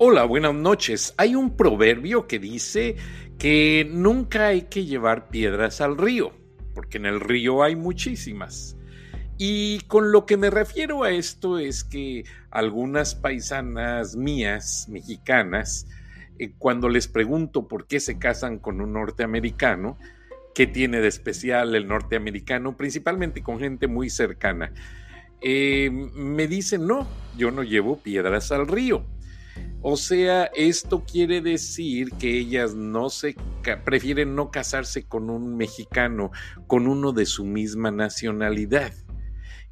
Hola, buenas noches. Hay un proverbio que dice que nunca hay que llevar piedras al río, porque en el río hay muchísimas. Y con lo que me refiero a esto es que algunas paisanas mías, mexicanas, eh, cuando les pregunto por qué se casan con un norteamericano, qué tiene de especial el norteamericano, principalmente con gente muy cercana, eh, me dicen, no, yo no llevo piedras al río o sea, esto quiere decir que ellas no se prefieren no casarse con un mexicano, con uno de su misma nacionalidad.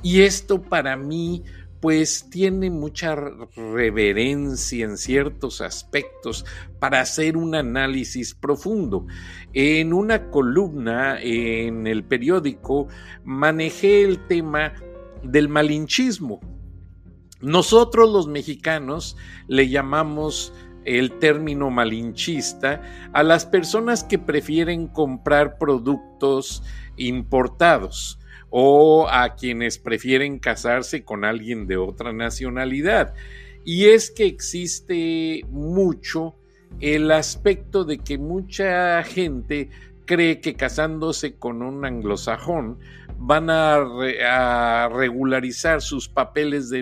Y esto para mí pues tiene mucha reverencia en ciertos aspectos para hacer un análisis profundo. En una columna en el periódico manejé el tema del malinchismo nosotros los mexicanos le llamamos el término malinchista a las personas que prefieren comprar productos importados o a quienes prefieren casarse con alguien de otra nacionalidad. Y es que existe mucho el aspecto de que mucha gente cree que casándose con un anglosajón van a, regularizar sus papeles de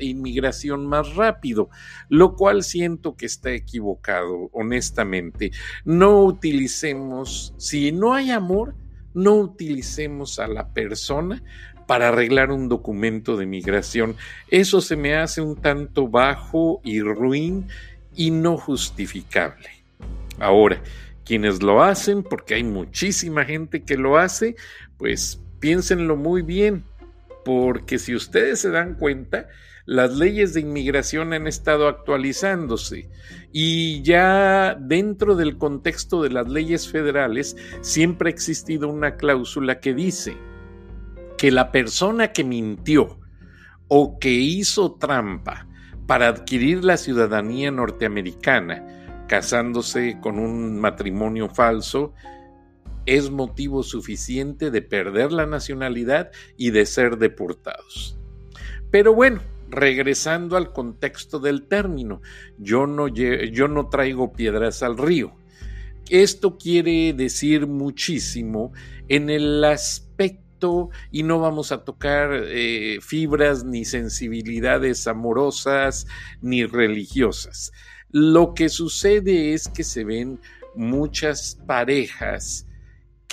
inmigración más rápido, lo cual siento que está equivocado, honestamente. No utilicemos, si no hay amor, no utilicemos a la persona para arreglar un documento de migración. Eso se me hace un tanto bajo y ruin y no justificable. Ahora, quienes lo hacen, porque hay muchísima gente que lo hace, pues piénsenlo muy bien, porque si ustedes se dan cuenta, las leyes de inmigración han estado actualizándose. Y ya dentro del contexto de las leyes federales siempre ha existido una cláusula que dice que la persona que mintió o que hizo trampa para adquirir la ciudadanía norteamericana, casándose con un matrimonio falso, es motivo suficiente de perder la nacionalidad y de ser deportados. Pero bueno, regresando al contexto del término, yo no, yo no traigo piedras al río. Esto quiere decir muchísimo en el aspecto, y no vamos a tocar eh, fibras ni sensibilidades amorosas ni religiosas. Lo que sucede es que se ven muchas parejas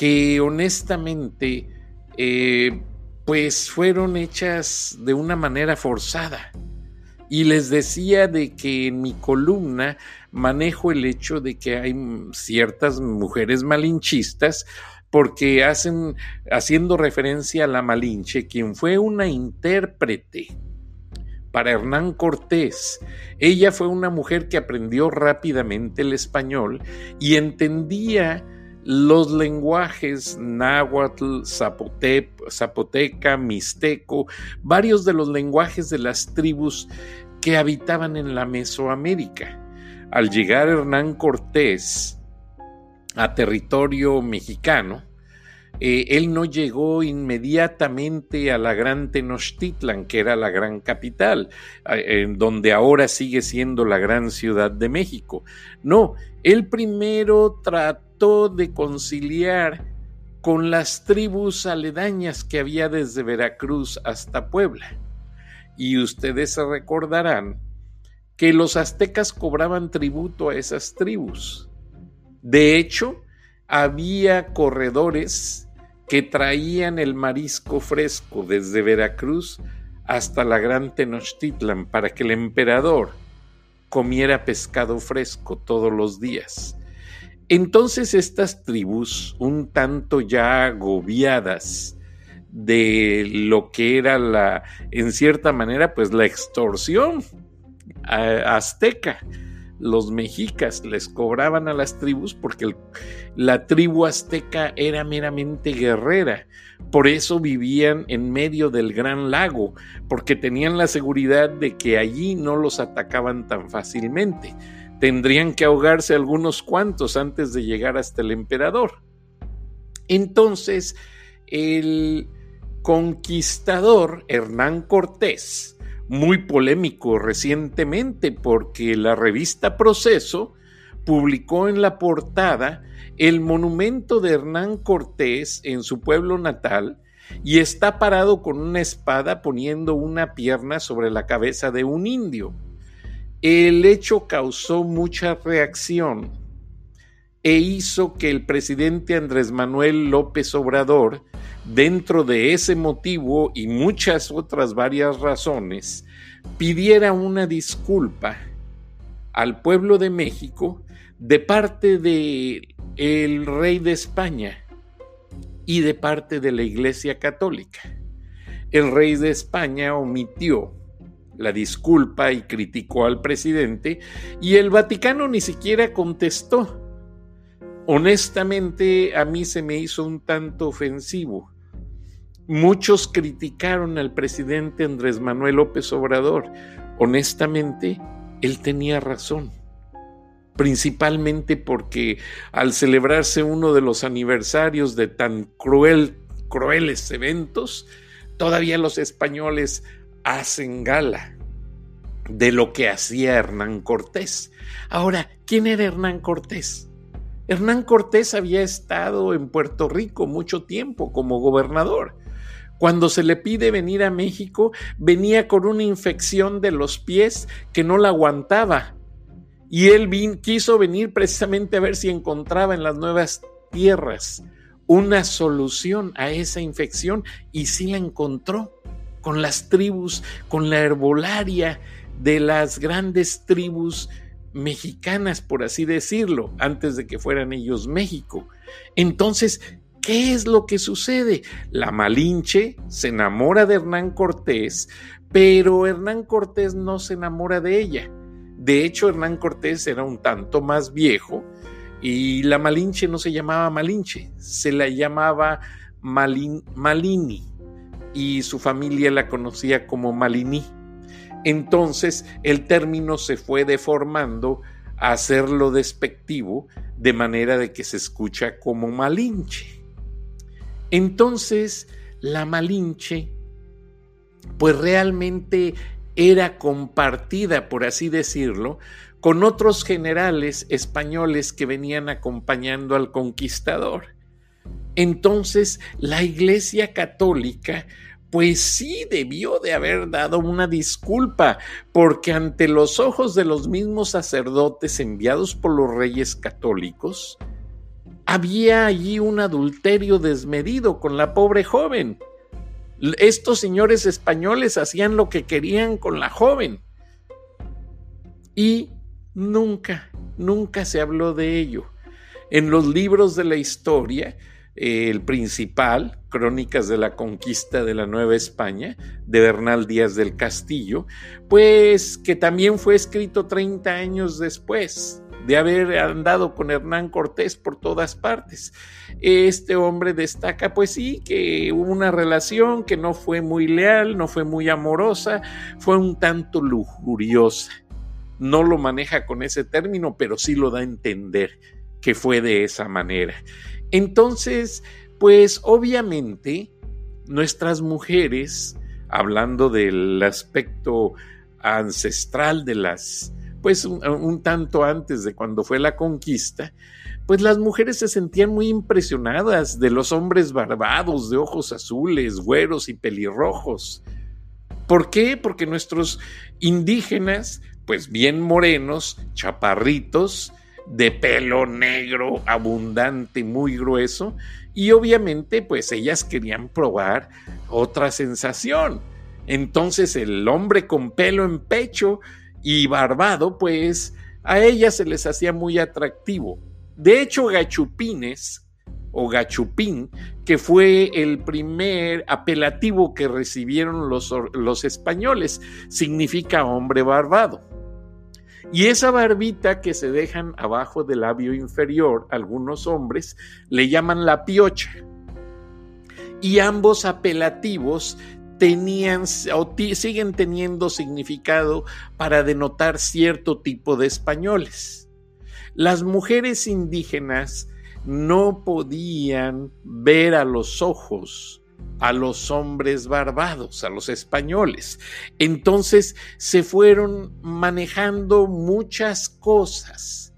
que honestamente eh, pues fueron hechas de una manera forzada. Y les decía de que en mi columna manejo el hecho de que hay ciertas mujeres malinchistas porque hacen, haciendo referencia a la Malinche, quien fue una intérprete para Hernán Cortés. Ella fue una mujer que aprendió rápidamente el español y entendía los lenguajes náhuatl, zapoteca, mixteco, varios de los lenguajes de las tribus que habitaban en la Mesoamérica. Al llegar Hernán Cortés a territorio mexicano, eh, él no llegó inmediatamente a la gran Tenochtitlan, que era la gran capital, donde ahora sigue siendo la gran ciudad de México. No, él primero trató de conciliar con las tribus aledañas que había desde Veracruz hasta Puebla. Y ustedes se recordarán que los aztecas cobraban tributo a esas tribus. De hecho, había corredores que traían el marisco fresco desde Veracruz hasta la gran Tenochtitlan para que el emperador comiera pescado fresco todos los días. Entonces estas tribus, un tanto ya agobiadas de lo que era la, en cierta manera, pues la extorsión azteca, los mexicas les cobraban a las tribus porque la tribu azteca era meramente guerrera. Por eso vivían en medio del gran lago, porque tenían la seguridad de que allí no los atacaban tan fácilmente tendrían que ahogarse algunos cuantos antes de llegar hasta el emperador. Entonces, el conquistador Hernán Cortés muy polémico recientemente porque la revista Proceso publicó en la portada el monumento de Hernán Cortés en su pueblo natal y está parado con una espada poniendo una pierna sobre la cabeza de un indio. El hecho causó mucha reacción e hizo que el presidente Andrés Manuel López Obrador, dentro de ese motivo y muchas otras varias razones, pidiera una disculpa al pueblo de México de parte de el rey de España y de parte de la Iglesia Católica. El rey de España omitió la disculpa y criticó al presidente y el Vaticano ni siquiera contestó. Honestamente, a mí se me hizo un tanto ofensivo. Muchos criticaron al presidente Andrés Manuel López Obrador. Honestamente, él tenía razón principalmente porque al celebrarse uno de los aniversarios de tan cruel, crueles eventos, todavía los españoles hacen gala de lo que hacía Hernán Cortés. Ahora, ¿quién era Hernán Cortés? Hernán Cortés había estado en Puerto Rico mucho tiempo como gobernador. Cuando se le pide venir a México, venía con una infección de los pies que no la aguantaba y él quiso venir precisamente a ver si encontraba en las nuevas tierras una solución a esa infección y sí la encontró con las tribus, con la herbolaria de las grandes tribus mexicanas, por así decirlo, antes de que fueran ellos México. Entonces, ¿qué es lo que sucede? La Malinche se enamora de Hernán Cortés, pero Hernán Cortés no se enamora de ella. De hecho, Hernán Cortés era un tanto más viejo y la Malinche no se llamaba Malinche, se la llamaba Malini y su familia la conocía como Malini. Entonces el término se fue deformando a hacerlo despectivo de manera de que se escucha como Malinche. Entonces la Malinche pues realmente era compartida, por así decirlo, con otros generales españoles que venían acompañando al conquistador. Entonces, la Iglesia Católica pues sí debió de haber dado una disculpa, porque ante los ojos de los mismos sacerdotes enviados por los reyes católicos, había allí un adulterio desmedido con la pobre joven. Estos señores españoles hacían lo que querían con la joven. Y nunca, nunca se habló de ello. En los libros de la historia, el principal, Crónicas de la Conquista de la Nueva España, de Bernal Díaz del Castillo, pues que también fue escrito 30 años después de haber andado con Hernán Cortés por todas partes. Este hombre destaca, pues sí, que hubo una relación que no fue muy leal, no fue muy amorosa, fue un tanto lujuriosa. No lo maneja con ese término, pero sí lo da a entender que fue de esa manera. Entonces, pues obviamente nuestras mujeres, hablando del aspecto ancestral de las pues un, tanto antes de cuando fue la conquista, pues las mujeres se sentían muy impresionadas de los hombres barbados, de ojos azules, güeros y pelirrojos. ¿Por qué? Porque nuestros indígenas, pues bien morenos, chaparritos, de pelo negro, abundante, muy grueso, y obviamente pues ellas querían probar otra sensación. Entonces el hombre con pelo en pecho y barbado, pues a ellas se les hacía muy atractivo. De hecho, Gachupines o Gachupín, que fue el primer apelativo que recibieron los, los españoles, significa hombre barbado. Y esa barbita que se dejan abajo del labio inferior, algunos hombres le llaman la piocha. Y ambos apelativos tenían o siguen teniendo significado para denotar cierto tipo de españoles. Las mujeres indígenas no podían ver a los ojos a los hombres barbados, a los españoles. Entonces se fueron manejando muchas cosas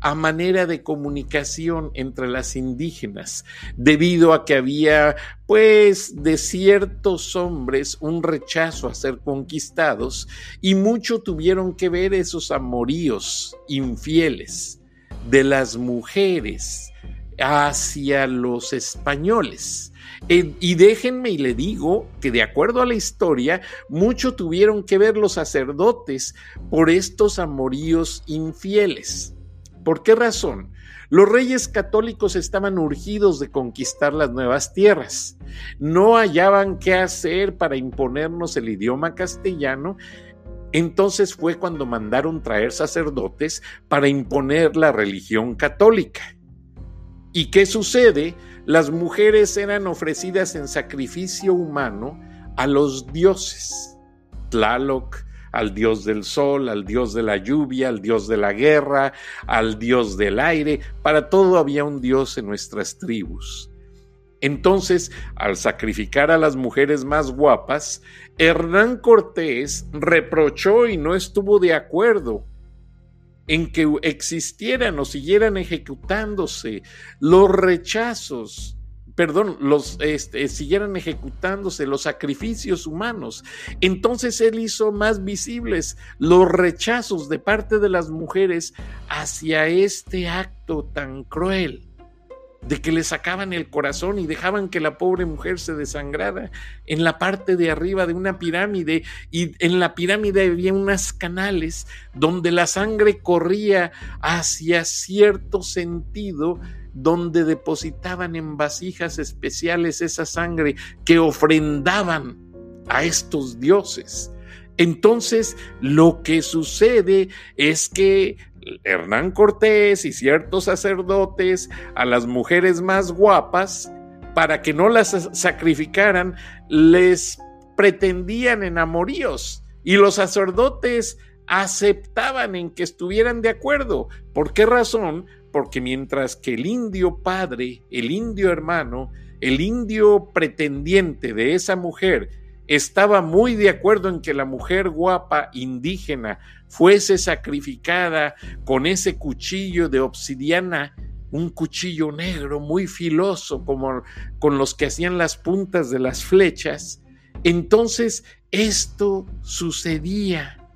a manera de comunicación entre las indígenas, debido a que había, pues, de ciertos hombres un rechazo a ser conquistados y mucho tuvieron que ver esos amoríos infieles de las mujeres hacia los españoles. Y déjenme y le digo que de acuerdo a la historia, mucho tuvieron que ver los sacerdotes por estos amoríos infieles. ¿Por qué razón? Los reyes católicos estaban urgidos de conquistar las nuevas tierras. No hallaban qué hacer para imponernos el idioma castellano. Entonces fue cuando mandaron traer sacerdotes para imponer la religión católica. ¿Y qué sucede? Las mujeres eran ofrecidas en sacrificio humano a los dioses. Tlaloc, al dios del sol, al dios de la lluvia, al dios de la guerra, al dios del aire. Para todo había un dios en nuestras tribus. Entonces, al sacrificar a las mujeres más guapas, Hernán Cortés reprochó y no estuvo de acuerdo en que existieran o siguieran ejecutándose los rechazos perdón, los este, siguieran ejecutándose los sacrificios humanos. Entonces él hizo más visibles los rechazos de parte de las mujeres hacia este acto tan cruel de que le sacaban el corazón y dejaban que la pobre mujer se desangrara en la parte de arriba de una pirámide y en la pirámide había unas canales donde la sangre corría hacia cierto sentido donde depositaban en vasijas especiales esa sangre que ofrendaban a estos dioses. Entonces, lo que sucede es que Hernán Cortés y ciertos sacerdotes a las mujeres más guapas, para que no las sacrificaran, les pretendían enamoríos y los sacerdotes aceptaban en que estuvieran de acuerdo. ¿Por qué razón? Porque mientras que el indio padre, el indio hermano, el indio pretendiente de esa mujer estaba muy de acuerdo en que la mujer guapa indígena fuese sacrificada con ese cuchillo de obsidiana, un cuchillo negro muy filoso como con los que hacían las puntas de las flechas, entonces esto sucedía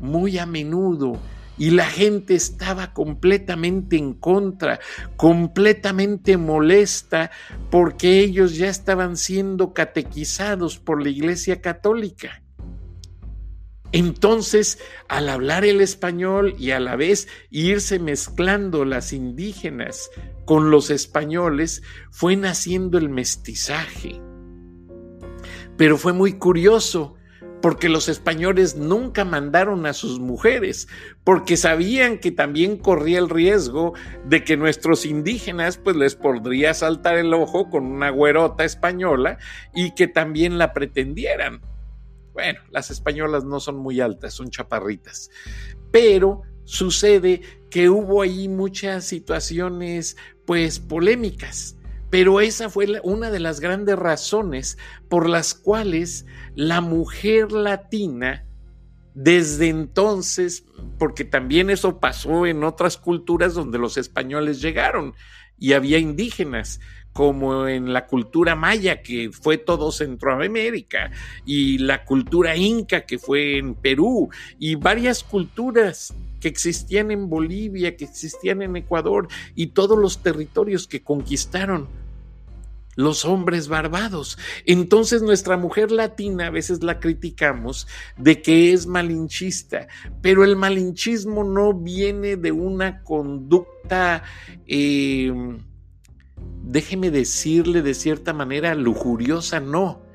muy a menudo y la gente estaba completamente en contra, completamente molesta, porque ellos ya estaban siendo catequizados por la Iglesia Católica. Entonces, al hablar el español y a la vez irse mezclando las indígenas con los españoles, fue naciendo el mestizaje. Pero fue muy curioso porque los españoles nunca mandaron a sus mujeres, porque sabían que también corría el riesgo de que nuestros indígenas pues les podría saltar el ojo con una güerota española y que también la pretendieran. Bueno, las españolas no son muy altas, son chaparritas, pero sucede que hubo ahí muchas situaciones pues polémicas. Pero esa fue una de las grandes razones por las cuales la mujer latina, desde entonces, porque también eso pasó en otras culturas donde los españoles llegaron y había indígenas, como en la cultura maya, que fue todo Centroamérica, y la cultura inca, que fue en Perú, y varias culturas que existían en Bolivia, que existían en Ecuador y todos los territorios que conquistaron los hombres barbados. Entonces nuestra mujer latina a veces la criticamos de que es malinchista, pero el malinchismo no viene de una conducta, em, déjeme decirle de cierta manera, lujuriosa, no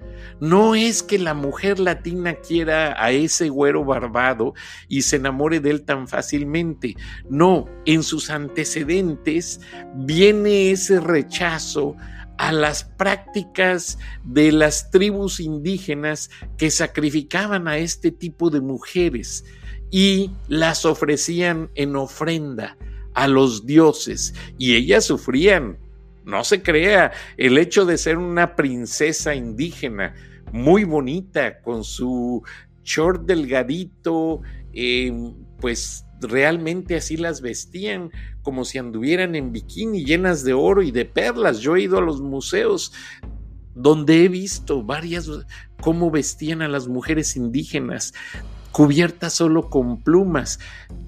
no es que la mujer latina quiera a ese güero barbado y se enamore de él tan fácilmente. No, en sus antecedentes viene ese rechazo a las prácticas de las tribus indígenas que sacrificaban a este tipo de mujeres y las ofrecían en ofrenda a los dioses y ellas sufrían No se crea, el hecho de ser una princesa indígena muy bonita, con su short delgadito, em, pues realmente así las vestían, como si anduvieran en bikini llenas de oro y de perlas. Yo he ido a los museos donde he visto varias cómo vestían a las mujeres indígenas cubiertas solo con plumas.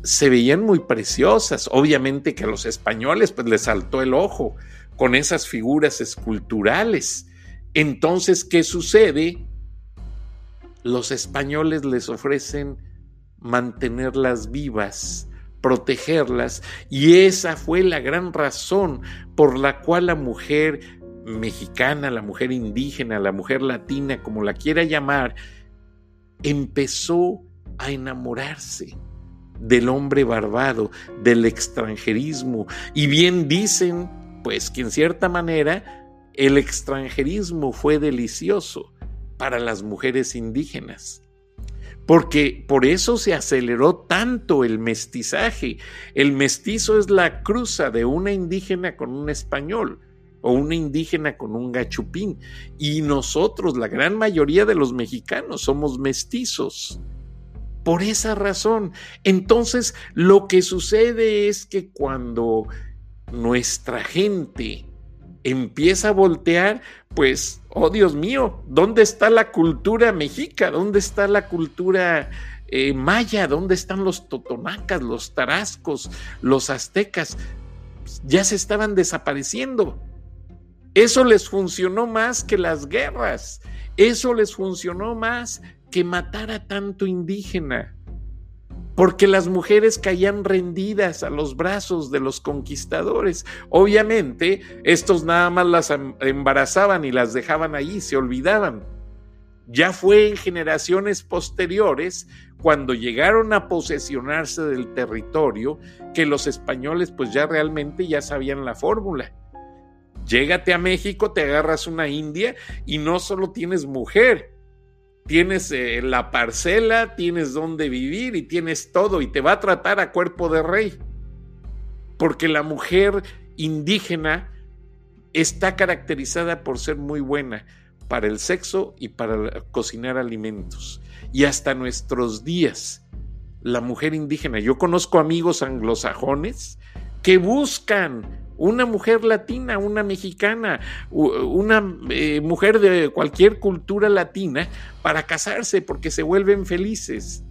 Se veían muy preciosas. Obviamente que a los españoles pues les saltó el ojo con esas figuras esculturales. Entonces, ¿qué sucede? Los españoles les ofrecen mantenerlas vivas, protegerlas, y esa fue la gran razón por la cual la mujer mexicana, la mujer indígena, la mujer latina, como la quiera llamar, empezó a enamorarse del hombre barbado, del extranjerismo. Y bien dicen, pues que en cierta manera el extranjerismo fue delicioso para las mujeres indígenas. Porque por eso se aceleró tanto el mestizaje. El mestizo es la cruza de una indígena con un español o una indígena con un gachupín. Y nosotros, la gran mayoría de los mexicanos, somos mestizos. Por esa razón. Entonces, lo que sucede es que cuando nuestra gente empieza a voltear, pues, oh Dios mío, ¿dónde está la cultura mexica? ¿Dónde está la cultura eh, maya? ¿Dónde están los totonacas, los tarascos, los aztecas? Ya se estaban desapareciendo. Eso les funcionó más que las guerras. Eso les funcionó más que matara tanto indígena, porque las mujeres caían rendidas a los brazos de los conquistadores. Obviamente, estos nada más las em, embarazaban y las dejaban ahí, se olvidaban. Ya fue en generaciones posteriores, cuando llegaron a posesionarse del territorio, que los españoles pues ya realmente ya sabían la fórmula. Llégate a México, te agarras una india y no solo tienes mujer, tienes eh, la parcela, tienes dónde vivir y tienes todo y te va a tratar a cuerpo de rey. Porque la mujer indígena está caracterizada por ser muy buena para el sexo y para cocinar alimentos. Y hasta nuestros días, la mujer indígena, yo conozco amigos anglosajones que buscan una mujer latina, una mexicana, una eh, mujer de cualquier cultura latina para casarse porque se vuelven felices.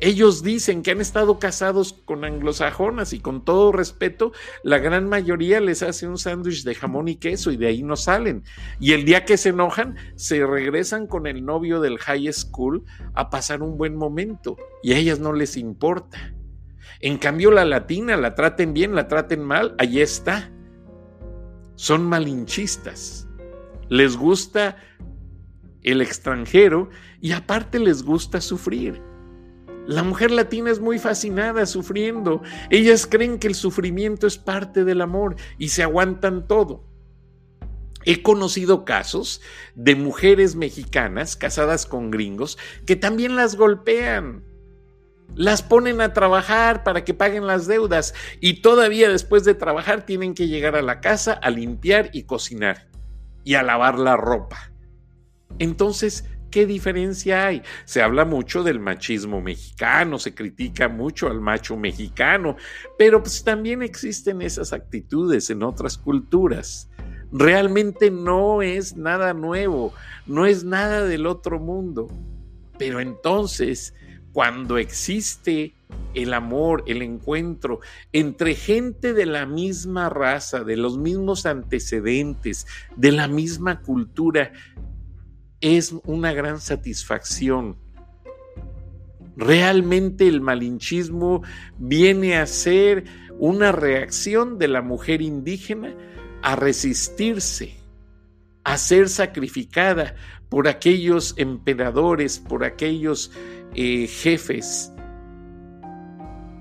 Ellos dicen que han estado casados con anglosajonas y con todo respeto, la gran mayoría les hace un sándwich de jamón y queso y de ahí no salen. Y el día que se enojan, se regresan con el novio del high school a pasar un buen momento y a ellas no les importa. En cambio, la latina, la traten bien, la traten mal, allí está. Son malinchistas. Les gusta el extranjero y aparte les gusta sufrir. La mujer latina es muy fascinada sufriendo. Ellas creen que el sufrimiento es parte del amor y se aguantan todo. He conocido casos de mujeres mexicanas casadas con gringos que también las golpean las ponen a trabajar para que paguen las deudas y todavía después de trabajar tienen que llegar a la casa a limpiar y cocinar y a lavar la ropa. Entonces, ¿qué diferencia hay? Se habla mucho del machismo mexicano, se critica mucho al macho mexicano, pero pues también existen esas actitudes en otras culturas. Realmente no es nada nuevo, no es nada del otro mundo. Pero entonces, cuando existe el amor, el encuentro entre gente de la misma raza, de los mismos antecedentes, de la misma cultura, es una gran satisfacción. Realmente el malinchismo viene a ser una reacción de la mujer indígena a resistirse, a ser sacrificada por aquellos emperadores, por aquellos eh, jefes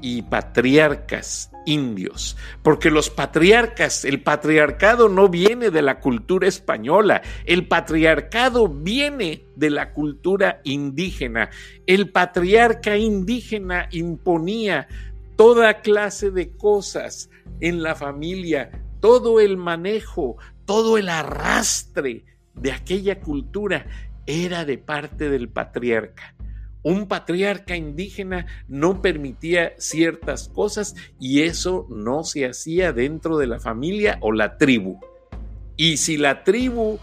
y patriarcas indios, porque los patriarcas, el patriarcado no viene de la cultura española, el patriarcado viene de la cultura indígena. El patriarca indígena imponía toda clase de cosas en la familia todo el manejo, todo el arrastre de aquella cultura era de parte del patriarca. Un patriarca indígena no permitía ciertas cosas y eso no se hacía dentro de la familia o la tribu. Y si la tribu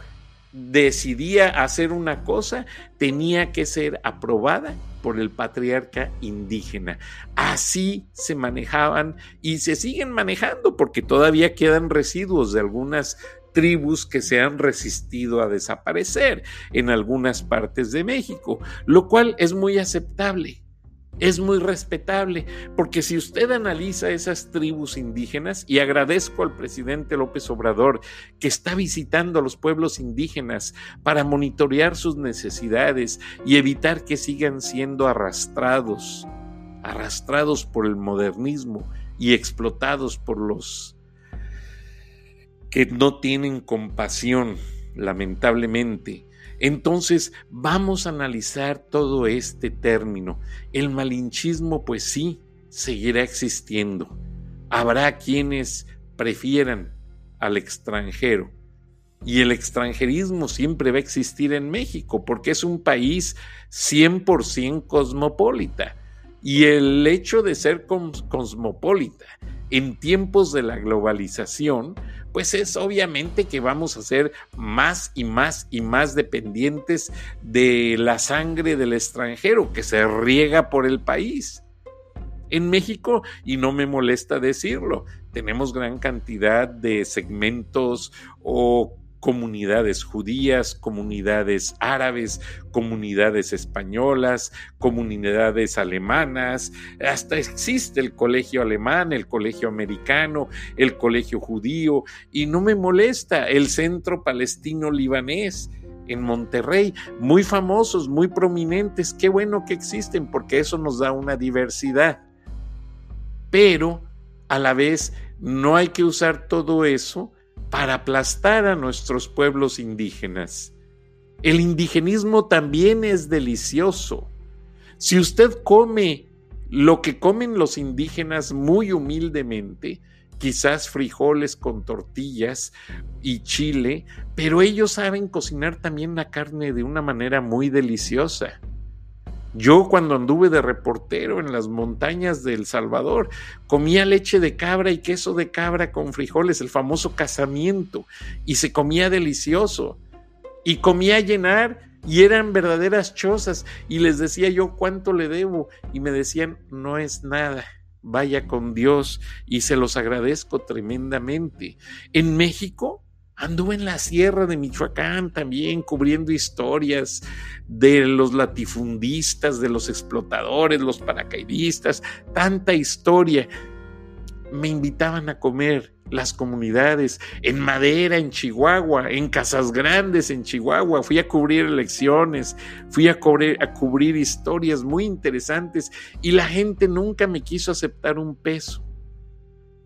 decidía hacer una cosa, tenía que ser aprobada por el patriarca indígena. Así se manejaban y se siguen manejando porque todavía quedan residuos de algunas tribus que se han resistido a desaparecer en algunas partes de México, lo cual es muy aceptable. Es muy respetable, porque si usted analiza esas tribus indígenas, y agradezco al presidente López Obrador que está visitando a los pueblos indígenas para monitorear sus necesidades y evitar que sigan siendo arrastrados, arrastrados por el modernismo y explotados por los que no tienen compasión, lamentablemente. Entonces vamos a analizar todo este término. El malinchismo, pues sí, seguirá existiendo. Habrá quienes prefieran al extranjero. Y el extranjerismo siempre va a existir en México porque es un país 100% cosmopolita. Y el hecho de ser cosmopolita en tiempos de la globalización, pues es obviamente que vamos a ser más y más y más dependientes de la sangre del extranjero que se riega por el país. En México, y no me molesta decirlo, tenemos gran cantidad de segmentos o comunidades judías, comunidades árabes, comunidades españolas, comunidades alemanas, hasta existe el colegio alemán, el colegio americano, el colegio judío, y no me molesta el centro palestino libanés en Monterrey, muy famosos, muy prominentes, qué bueno que existen porque eso nos da una diversidad. Pero a la vez no hay que usar todo eso para aplastar a nuestros pueblos indígenas. El indigenismo también es delicioso. Si usted come lo que comen los indígenas muy humildemente, quizás frijoles con tortillas y chile, pero ellos saben cocinar también la carne de una manera muy deliciosa. Yo cuando anduve de reportero en las montañas de El Salvador, comía leche de cabra y queso de cabra con frijoles, el famoso casamiento, y se comía delicioso. Y comía llenar y eran verdaderas chozas. Y les decía yo cuánto le debo y me decían, no es nada. Vaya con Dios y se los agradezco tremendamente. En México Anduve en la sierra de Michoacán también cubriendo historias de los latifundistas, de los explotadores, los paracaidistas, tanta historia. Me invitaban a comer las comunidades en Madera, en Chihuahua, en Casas Grandes, en Chihuahua. Fui a cubrir elecciones, fui a cubrir, a cubrir historias muy interesantes y la gente nunca me quiso aceptar un peso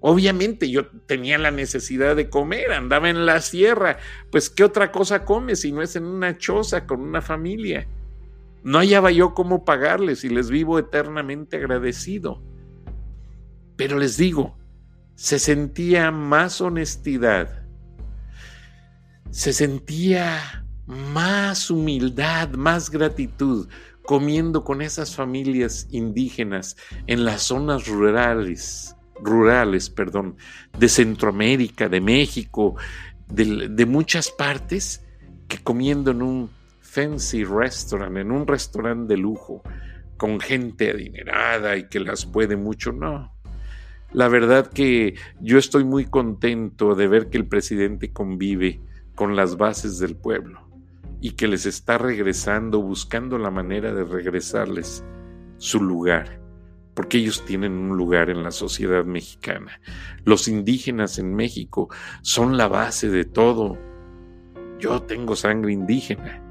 Obviamente yo tenía la necesidad de comer, andaba en la sierra, pues ¿qué otra cosa come si no es en una choza con una familia? No hallaba yo cómo pagarles y les vivo eternamente agradecido. Pero les digo, se sentía más honestidad, se sentía más humildad, más gratitud comiendo con esas familias indígenas en las zonas rurales rurales, perdón, de Centroamérica, de México, de, muchas partes, que comiendo en un fancy restaurant, en un restaurante de lujo, con gente adinerada y que las puede mucho, no. La verdad que yo estoy muy contento de ver que el presidente convive con las bases del pueblo y que les está regresando, buscando la manera de regresarles su lugar porque ellos tienen un lugar en la sociedad mexicana. Los indígenas en México son la base de todo. Yo tengo sangre indígena.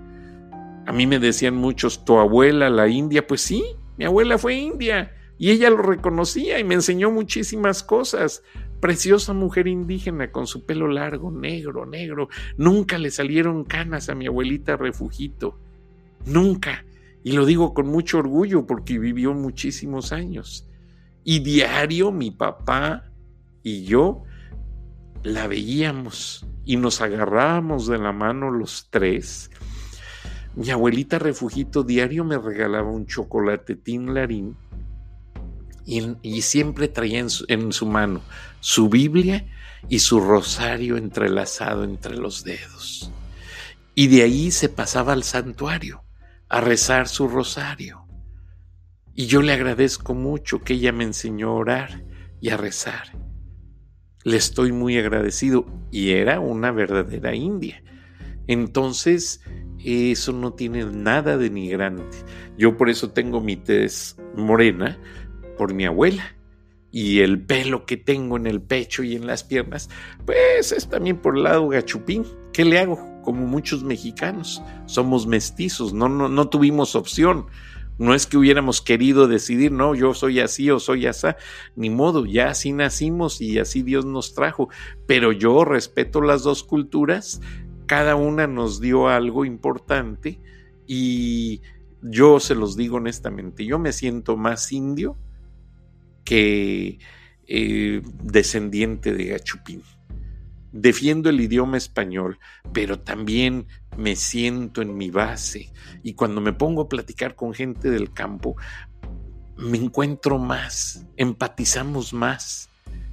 A mí me decían muchos, tu abuela, la india, pues sí, mi abuela fue india y ella lo reconocía y me enseñó muchísimas cosas. Preciosa mujer indígena con su pelo largo, negro, negro. Nunca le salieron canas a mi abuelita refugito. Nunca. Y lo digo con mucho orgullo porque vivió muchísimos años. Y diario mi papá y yo la veíamos y nos agarrábamos de la mano los tres. Mi abuelita refugito diario me regalaba un chocolate Tinlarín y, y siempre traía en en su mano su Biblia y su rosario entrelazado entre los dedos. Y de ahí se pasaba al santuario a rezar su rosario. Y yo le agradezco mucho que ella me enseñó a orar y a rezar. Le estoy muy agradecido y era una verdadera india. Entonces, eso no tiene nada de denigrante. Yo por eso tengo mi tez morena por mi abuela y el pelo que tengo en el pecho y en las piernas, pues es también por el lado gachupín. ¿Qué le hago? Como muchos mexicanos, somos mestizos, no, no, no tuvimos opción. No es que hubiéramos querido decidir, no, yo soy así o soy así, ni modo, ya así nacimos y así Dios nos trajo. Pero yo respeto las dos culturas, cada una nos dio algo importante y yo se los digo honestamente, yo me siento más indio que eh, descendiente de Gachupín. Defiendo el idioma español, pero también me siento en mi base y cuando me pongo a platicar con gente del campo, me encuentro más, empatizamos más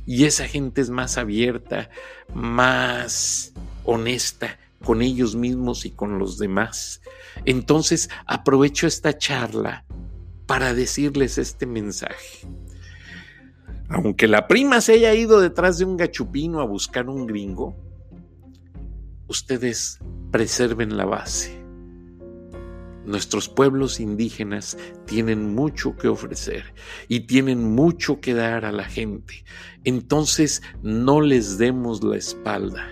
y esa gente es más abierta, más honesta con ellos mismos y con los demás. Entonces aprovecho esta charla para decirles este mensaje. Aunque la prima se haya ido detrás de un gachupino a buscar un gringo, ustedes preserven la base. Nuestros pueblos indígenas tienen mucho que ofrecer y tienen mucho que dar a la gente. Entonces no les demos la espalda.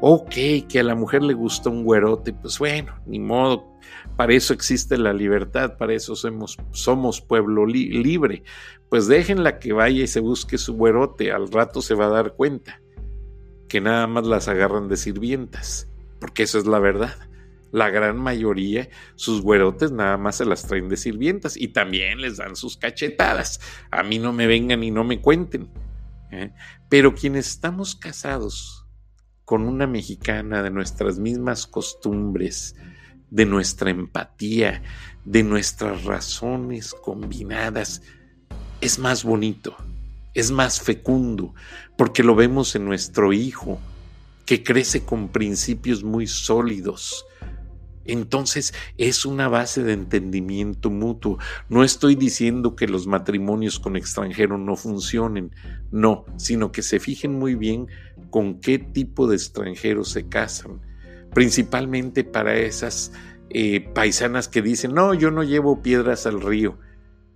Ok, que a la mujer le gusta un güerote, pues bueno, ni modo, para eso existe la libertad, para eso somos, pueblo libre. Pues déjenla que vaya y se busque su güerote, al rato se va a dar cuenta que nada más las agarran de sirvientas, porque eso es la verdad. La gran mayoría, sus güerotes nada más se las traen de sirvientas y también les dan sus cachetadas. A mí no me vengan y no me cuenten. ¿eh? Pero quienes estamos casados con una mexicana de nuestras mismas costumbres, de nuestra empatía, de nuestras razones combinadas, es más bonito, es más fecundo, porque lo vemos en nuestro hijo, que crece con principios muy sólidos. Entonces es una base de entendimiento mutuo. No estoy diciendo que los matrimonios con extranjero no funcionen, no, sino que se fijen muy bien con qué tipo de extranjeros se casan principalmente para esas eh, paisanas que dicen, no, yo no llevo piedras al río.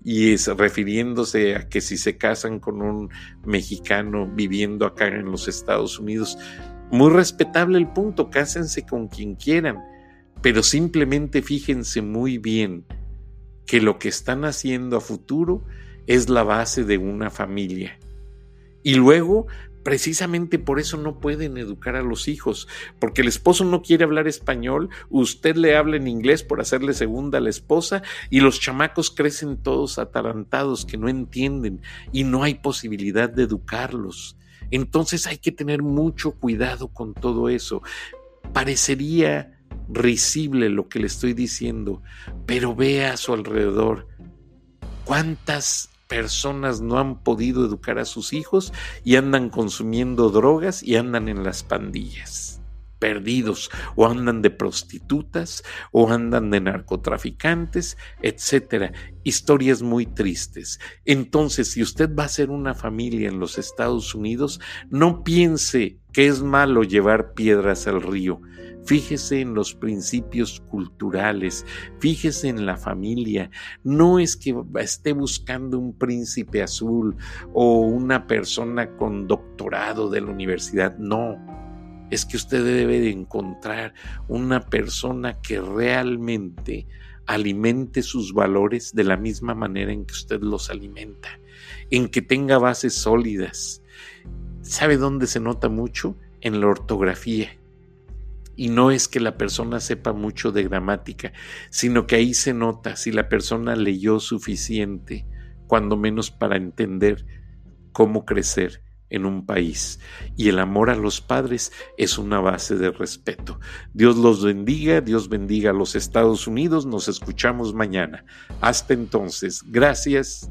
Y es refiriéndose a que si se casan con un mexicano viviendo acá en los Estados Unidos, muy respetable el punto, cásense con quien quieran, pero simplemente fíjense muy bien que lo que están haciendo a futuro es la base de una familia. Y luego Precisamente por eso no pueden educar a los hijos, porque el esposo no quiere hablar español, usted le habla en inglés por hacerle segunda a la esposa y los chamacos crecen todos atarantados que no entienden y no hay posibilidad de educarlos. Entonces hay que tener mucho cuidado con todo eso. Parecería risible lo que le estoy diciendo, pero vea a su alrededor cuántas personas no han podido educar a sus hijos y andan consumiendo drogas y andan en las pandillas, perdidos, o andan de prostitutas, o andan de narcotraficantes, etcétera. Historias muy tristes. Entonces, si usted va a ser una familia en los Estados Unidos, no piense que es malo llevar piedras al río Fíjese en los principios culturales, fíjese en la familia. No es que esté buscando un príncipe azul o una persona con doctorado de la universidad, no. Es que usted debe de encontrar una persona que realmente alimente sus valores de la misma manera en que usted los alimenta, en que tenga bases sólidas. ¿Sabe dónde se nota mucho? En la ortografía y no es que la persona sepa mucho de gramática, sino que ahí se nota si la persona leyó suficiente, cuando menos para entender cómo crecer en un país y el amor a los padres es una base de respeto. Dios los bendiga, Dios bendiga a los Estados Unidos, nos escuchamos mañana. Hasta entonces, gracias